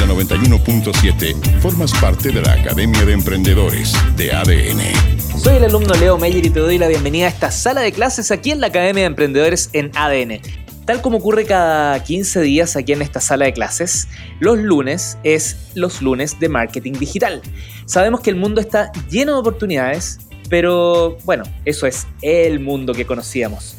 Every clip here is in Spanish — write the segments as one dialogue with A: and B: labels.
A: la 91.7 formas parte de la Academia de Emprendedores de ADN.
B: Soy el alumno Leo Meyer y te doy la bienvenida a esta sala de clases aquí en la Academia de Emprendedores en ADN. Tal como ocurre cada 15 días aquí en esta sala de clases, los lunes es los lunes de marketing digital. Sabemos que el mundo está lleno de oportunidades, pero bueno, eso es el mundo que conocíamos.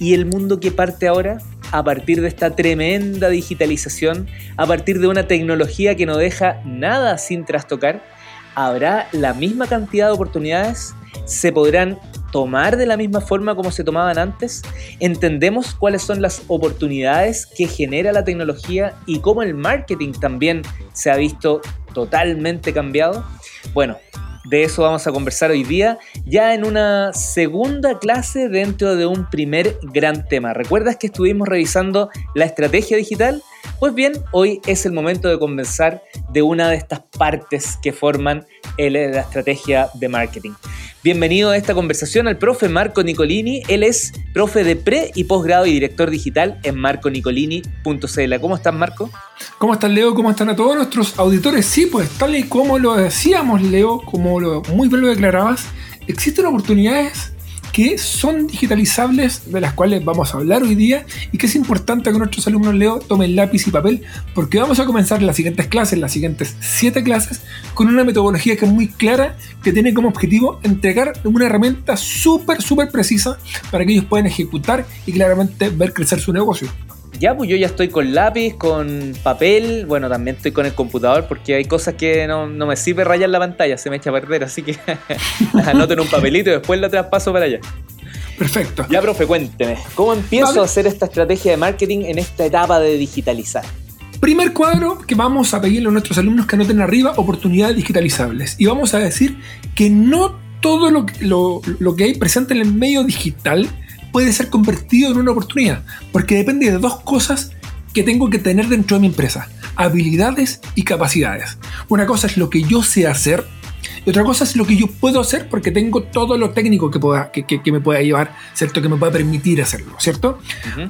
B: ¿Y el mundo que parte ahora? A partir de esta tremenda digitalización, a partir de una tecnología que no deja nada sin trastocar, ¿habrá la misma cantidad de oportunidades? ¿Se podrán tomar de la misma forma como se tomaban antes? ¿Entendemos cuáles son las oportunidades que genera la tecnología y cómo el marketing también se ha visto totalmente cambiado? Bueno, de eso vamos a conversar hoy día, ya en una segunda clase dentro de un primer gran tema. ¿Recuerdas que estuvimos revisando la estrategia digital? Pues bien, hoy es el momento de conversar de una de estas partes que forman la estrategia de marketing. Bienvenido a esta conversación al profe Marco Nicolini. Él es profe de pre y posgrado y director digital en marconicolini.cl. ¿Cómo estás, Marco?
C: ¿Cómo estás, Leo? ¿Cómo están a todos nuestros auditores? Sí, pues tal y como lo decíamos, Leo, como lo, muy bien lo declarabas, existen oportunidades que son digitalizables, de las cuales vamos a hablar hoy día, y que es importante que nuestros alumnos Leo tomen lápiz y papel, porque vamos a comenzar las siguientes clases, las siguientes siete clases, con una metodología que es muy clara, que tiene como objetivo entregar una herramienta súper, súper precisa para que ellos puedan ejecutar y claramente ver crecer su negocio.
B: Ya, pues yo ya estoy con lápiz, con papel, bueno, también estoy con el computador porque hay cosas que no, me sirve rayar la pantalla, se me echa a perder, así que anoto en un papelito y después lo traspaso para allá.
C: Perfecto.
B: Ya, profe, cuénteme, ¿cómo empiezo a hacer esta estrategia de marketing en esta etapa de digitalizar?
C: Primer cuadro que vamos a pedirle a nuestros alumnos que anoten arriba, oportunidades digitalizables. Y vamos a decir que no todo lo, lo, lo que hay presente en el medio digital puede ser convertido en una oportunidad, porque depende de dos cosas que tengo que tener dentro de mi empresa, habilidades y capacidades. Una cosa es lo que yo sé hacer y otra cosa es lo que yo puedo hacer porque tengo todo lo técnico que, pueda, que, me pueda llevar, ¿cierto? Que me pueda permitir hacerlo, ¿cierto?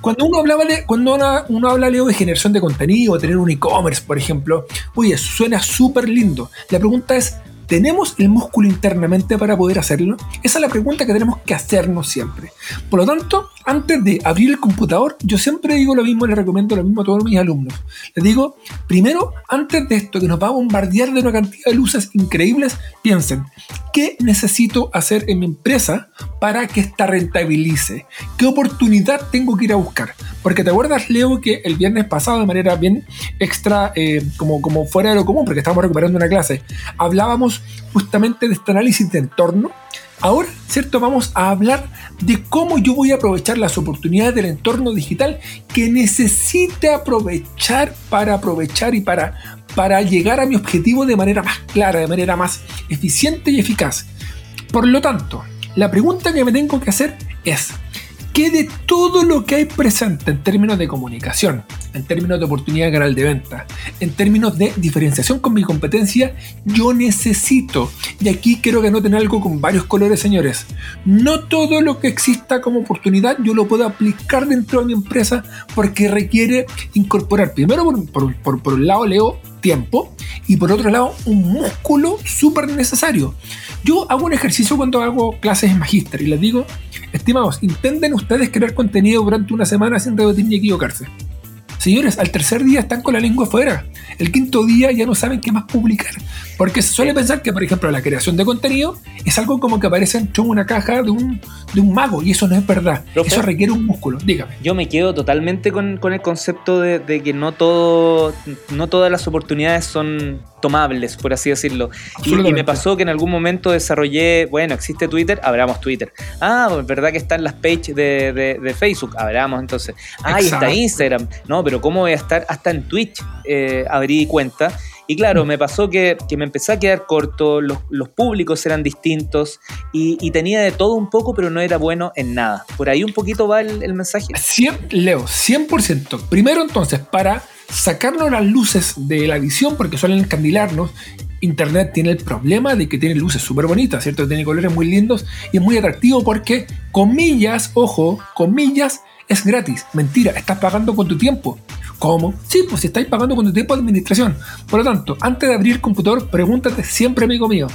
C: Cuando uno hablaba de, cuando uno, uno habla Leo, de generación de contenido, tener un e-commerce, por ejemplo, oye, suena súper lindo. La pregunta es, ¿Tenemos el músculo internamente para poder hacerlo? Esa es la pregunta que tenemos que hacernos siempre. Por lo tanto, antes de abrir el computador, yo siempre digo lo mismo, le recomiendo lo mismo a todos mis alumnos. Les digo, primero, antes de esto que nos va a bombardear de una cantidad de luces increíbles, piensen, ¿qué necesito hacer en mi empresa para que esta rentabilice? ¿Qué oportunidad tengo que ir a buscar? Porque te acuerdas, Leo, que el viernes pasado, de manera bien extra, eh, como, como fuera de lo común, porque estábamos recuperando una clase, hablábamos justamente de este análisis de entorno Ahora, ¿cierto? Vamos a hablar de cómo yo voy a aprovechar las oportunidades del entorno digital que necesite aprovechar para aprovechar y para, para llegar a mi objetivo de manera más clara, de manera más eficiente y eficaz. Por lo tanto, la pregunta que me tengo que hacer es, ¿qué de todo lo que hay presente en términos de comunicación, en términos de oportunidad de canal de venta, en términos de diferenciación con mi competencia, yo necesito. Y aquí quiero que noten algo con varios colores, señores. No todo lo que exista como oportunidad yo lo puedo aplicar dentro de mi empresa porque requiere incorporar, primero por, un lado, leo tiempo y por otro lado un músculo súper necesario. Yo hago un ejercicio cuando hago clases en Magister y les digo, estimados, intenten ustedes crear contenido durante una semana sin repetir ni equivocarse. Señores, al tercer día están con la lengua afuera. El quinto día ya no saben qué más publicar. Porque se suele pensar que, por ejemplo, la creación de contenido es algo como que aparece en una caja de un, de un mago. Y eso no es verdad. eso requiere un músculo. Dígame.
B: Yo me quedo totalmente con, el concepto de, de, que no, todo, no todas las oportunidades son tomables, por así decirlo. Y, me pasó que en algún momento desarrollé, bueno, existe Twitter, abramos Twitter. Ah, es verdad que están las pages de, Facebook, abramos entonces. Ah, y está Instagram. No, pero ¿cómo voy a estar? Hasta en Twitch eh, abrí cuenta. Y claro, me pasó que, me empecé a quedar corto, los, públicos eran distintos y, tenía de todo un poco, pero no era bueno en nada. Por ahí un poquito va el, mensaje.
C: 100, Leo, 100%. Primero entonces, para sacarnos las luces de la visión, porque suelen encandilarnos, Internet tiene el problema de que tiene luces súper bonitas, ¿cierto? Tiene colores muy lindos y es muy atractivo porque, comillas, ojo, comillas, es gratis. Mentira, estás pagando con tu tiempo. ¿Cómo? Sí, pues si pagando con tu tiempo de administración. Por lo tanto, antes de abrir el computador, pregúntate siempre, amigo mío,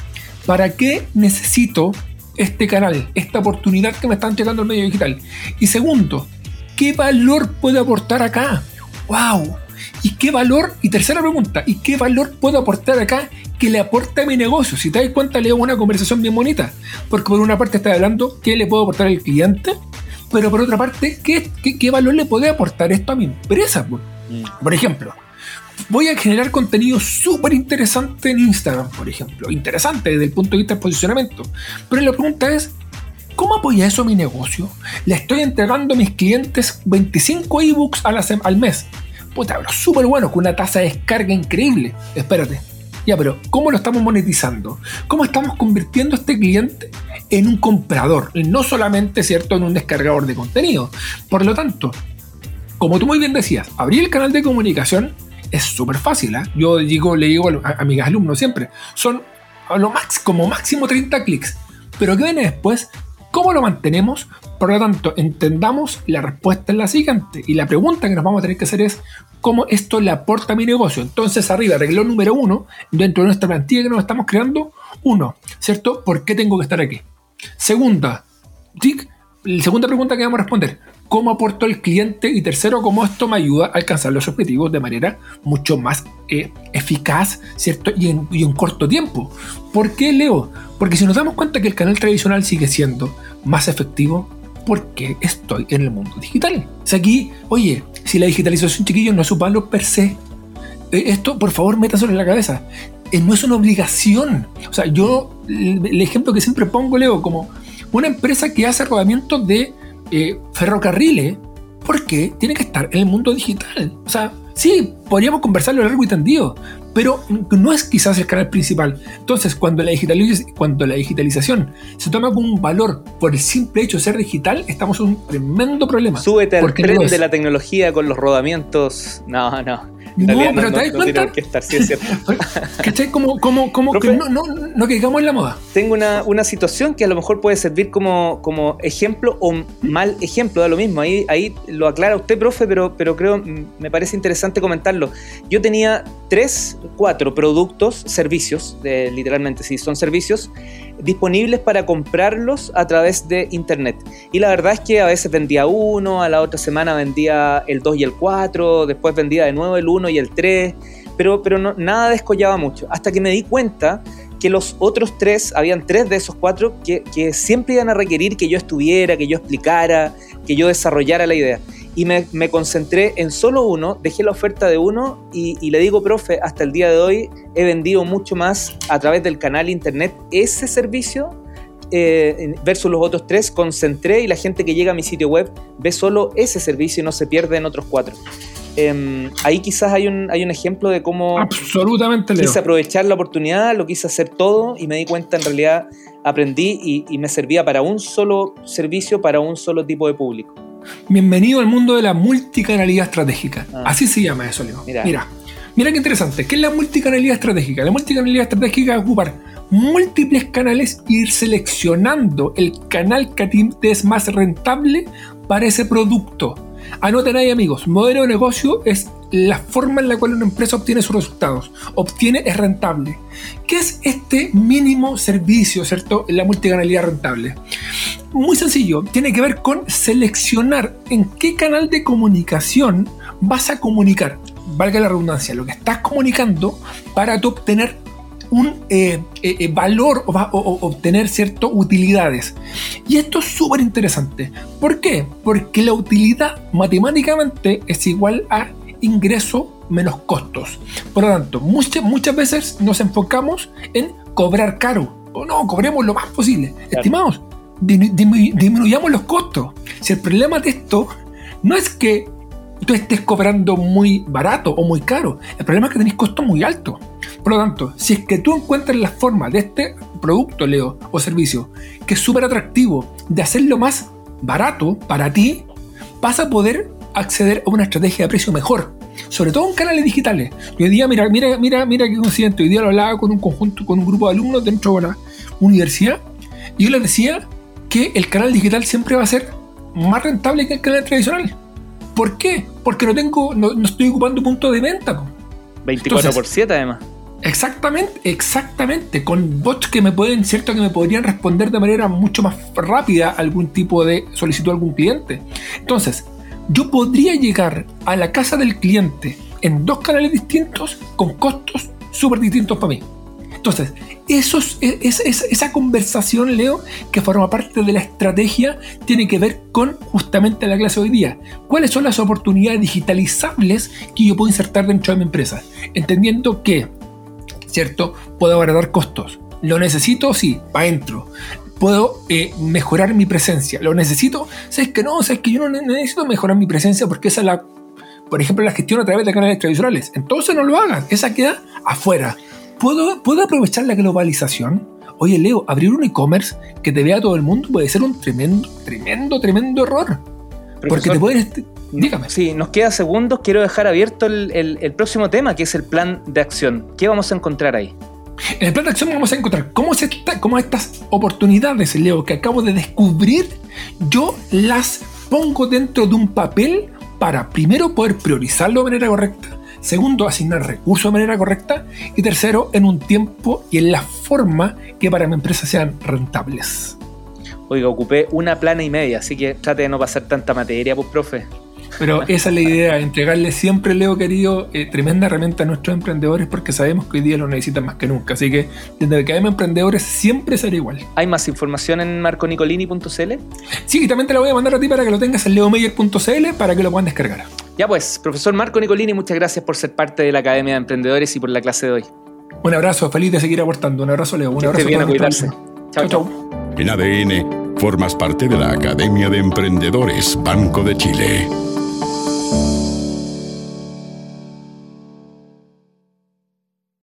C: ¿para qué necesito este canal, esta oportunidad que me están llegando al medio digital? Y segundo, ¿qué valor puede aportar acá? ¡Wow! ¿Y qué valor? Y tercera pregunta, ¿y qué valor puedo aportar acá que le aporte a mi negocio? Si te das cuenta, leo una conversación bien bonita. Porque por una parte está hablando qué le puedo aportar al cliente, pero por otra parte, ¿qué, qué, valor le puede aportar esto a mi empresa? Mm. Por ejemplo, voy a generar contenido súper interesante en Instagram, por ejemplo. Interesante desde el punto de vista del posicionamiento. Pero la pregunta es, ¿cómo apoya eso a mi negocio? Le estoy entregando a mis clientes 25 ebooks al mes puta, pero súper bueno, con una tasa de descarga increíble. Espérate. Ya, pero ¿cómo lo estamos monetizando? ¿Cómo estamos convirtiendo a este cliente en un comprador? No solamente, ¿cierto?, en un descargador de contenido. Por lo tanto, como tú muy bien decías, abrir el canal de comunicación es súper fácil. ¿eh? Yo digo, le digo a, mis alumnos siempre, son a lo max, como máximo 30 clics. Pero ¿qué viene después? ¿Cómo lo mantenemos? Por lo tanto, entendamos la respuesta en la siguiente. Y la pregunta que nos vamos a tener que hacer es, ¿cómo esto le aporta a mi negocio? Entonces, arriba, reglo número uno, dentro de nuestra plantilla que nos estamos creando, uno, ¿cierto? ¿Por qué tengo que estar aquí? Segunda, la segunda pregunta que vamos a responder, cómo aportó el cliente y tercero, cómo esto me ayuda a alcanzar los objetivos de manera mucho más eh, eficaz, ¿cierto? Y en, y corto tiempo. ¿Por qué, Leo? Porque si nos damos cuenta que el canal tradicional sigue siendo más efectivo, ¿por qué estoy en el mundo digital? O sea, aquí, oye, si la digitalización, chiquillos, no es su palo per se, eh, esto, por favor, métaselo en la cabeza. Eh, no es una obligación. O sea, yo, el ejemplo que siempre pongo, Leo, como una empresa que hace rodamientos de eh, ferrocarriles porque tiene que estar en el mundo digital. O sea, sí, podríamos conversarlo largo y tendido, pero no es quizás el canal principal. Entonces, cuando la, cuando la digitalización se toma como un valor por el simple hecho de ser digital, estamos en un tremendo problema.
B: Súbete al tren de la tecnología con los rodamientos. No, no.
C: No, pero te das cuenta. Que estar, sí es cierto. Como, como, como que no, no, no caigamos en la moda.
B: Tengo una, una, situación que a lo mejor puede servir como, como ejemplo o mal ejemplo, da lo mismo. Ahí, ahí lo aclara usted, profe, pero, pero creo, me parece interesante comentarlo. Yo tenía tres, cuatro productos, servicios, literalmente, si son servicios, disponibles para comprarlos a través de internet. Y la verdad es que a veces vendía uno, a la otra semana vendía el 2 y el 4, después vendía de nuevo el 1 y el 3, pero, pero no, nada descollaba mucho. Hasta que me di cuenta que los otros tres, habían tres de esos cuatro, que, que siempre iban a requerir que yo estuviera, que yo explicara, que yo desarrollara la idea y me, me, concentré en solo uno, dejé la oferta de uno y, y, le digo, profe, hasta el día de hoy he vendido mucho más a través del canal internet ese servicio eh, versus los otros tres, concentré y la gente que llega a mi sitio web ve solo ese servicio y no se pierde en otros cuatro. Eh, ahí quizás hay un, hay un ejemplo de cómo
C: Absolutamente,
B: quise aprovechar la oportunidad, lo quise hacer todo y me di cuenta en realidad aprendí y, y me servía para un solo servicio, para un solo tipo de público.
C: Bienvenido al mundo de la multicanalidad estratégica. Ah. Así se llama eso, Leo. Mira. mira. Mira qué interesante. ¿Qué es la multicanalidad estratégica? La multicanalidad estratégica es ocupar múltiples canales e ir seleccionando el canal que es más rentable para ese producto. Anoten ahí, amigos. Modelo de negocio es la forma en la cual una empresa obtiene sus resultados. Obtiene es rentable. ¿Qué es este mínimo servicio, cierto? La multicanalidad rentable. Muy sencillo, tiene que ver con seleccionar en qué canal de comunicación vas a comunicar, valga la redundancia, lo que estás comunicando para obtener un eh, eh, eh, valor o, obtener ciertas utilidades. Y esto es súper interesante. ¿Por qué? Porque la utilidad matemáticamente es igual a ingreso menos costos. Por lo tanto, muchas, muchas veces nos enfocamos en cobrar caro. O no, cobremos lo más posible. Estimados, disminuyamos los costos. Si el problema de esto no es que tú estés cobrando muy barato o muy caro, el problema es que tenéis costos muy altos. Por lo tanto, si es que tú encuentras la forma de este producto, Leo, o servicio, que es súper atractivo, de hacerlo más barato para ti, vas a poder acceder a una estrategia de precio mejor. Sobre todo en canales digitales. hoy día, mira, mira, mira, mira qué coincidente. Hoy día lo hablaba con un conjunto, con un grupo de alumnos dentro de la universidad. Y yo les decía que el canal digital siempre va a ser más rentable que el canal tradicional. ¿Por qué? Porque no tengo, no, estoy ocupando punto de venta.
B: 24 por 7 además.
C: Exactamente, exactamente. Con bots que me pueden, cierto, que me podrían responder de manera mucho más rápida algún tipo de solicitud a algún cliente. Entonces, yo podría llegar a la casa del cliente en dos canales distintos con costos súper distintos para mí. Entonces, e, esa conversación, Leo, que forma parte de la estrategia, tiene que ver con justamente la clase de hoy día. ¿Cuáles son las oportunidades digitalizables que yo puedo insertar dentro de mi empresa? Entendiendo que, ¿cierto? Puedo abaratar costos. ¿Lo necesito? Sí, para adentro. Puedo eh, mejorar mi presencia. ¿Lo necesito? ¿Sabes que no? ¿Sabes que yo no necesito mejorar mi presencia porque esa la, por ejemplo, la gestión a través de canales tradicionales? Entonces no lo hagas. Esa queda afuera. ¿Puedo, aprovechar la globalización? Oye, Leo, abrir un e-commerce que te vea todo el mundo puede ser un tremendo, tremendo, tremendo error. porque te pueden.
B: Dígame. Sí, nos queda segundos. Quiero dejar abierto el, próximo tema, que es el plan de acción. ¿Qué vamos a encontrar ahí?
C: En el plan de acción vamos a encontrar cómo, estas oportunidades, Leo, que acabo de descubrir, yo las pongo dentro de un papel para primero poder priorizarlo de manera correcta, Segundo, asignar recursos de manera correcta. Y tercero, en un tiempo y en la forma que para mi empresa sean rentables.
B: Oiga, ocupé una plana y media, así que trate de no pasar tanta materia, pues, profe.
C: Pero esa es la idea, entregarle siempre, Leo querido, eh, tremenda herramienta a nuestros emprendedores porque sabemos que hoy día lo necesitan más que nunca. Así que desde que hay emprendedores siempre será igual.
B: ¿Hay más información en marconicolini.cl?
C: Sí, y también te la voy a mandar a ti para que lo tengas en leomeyer.cl para que lo puedan descargar.
B: Ya pues, profesor Marco Nicolini, muchas gracias por ser parte de la Academia de Emprendedores y por la clase de hoy.
C: Un abrazo, feliz de seguir aportando. Un abrazo, Leo. Un abrazo.
B: bien a cuidarse. Chao, chao.
A: En ADN, formas parte de la Academia de Emprendedores Banco de Chile.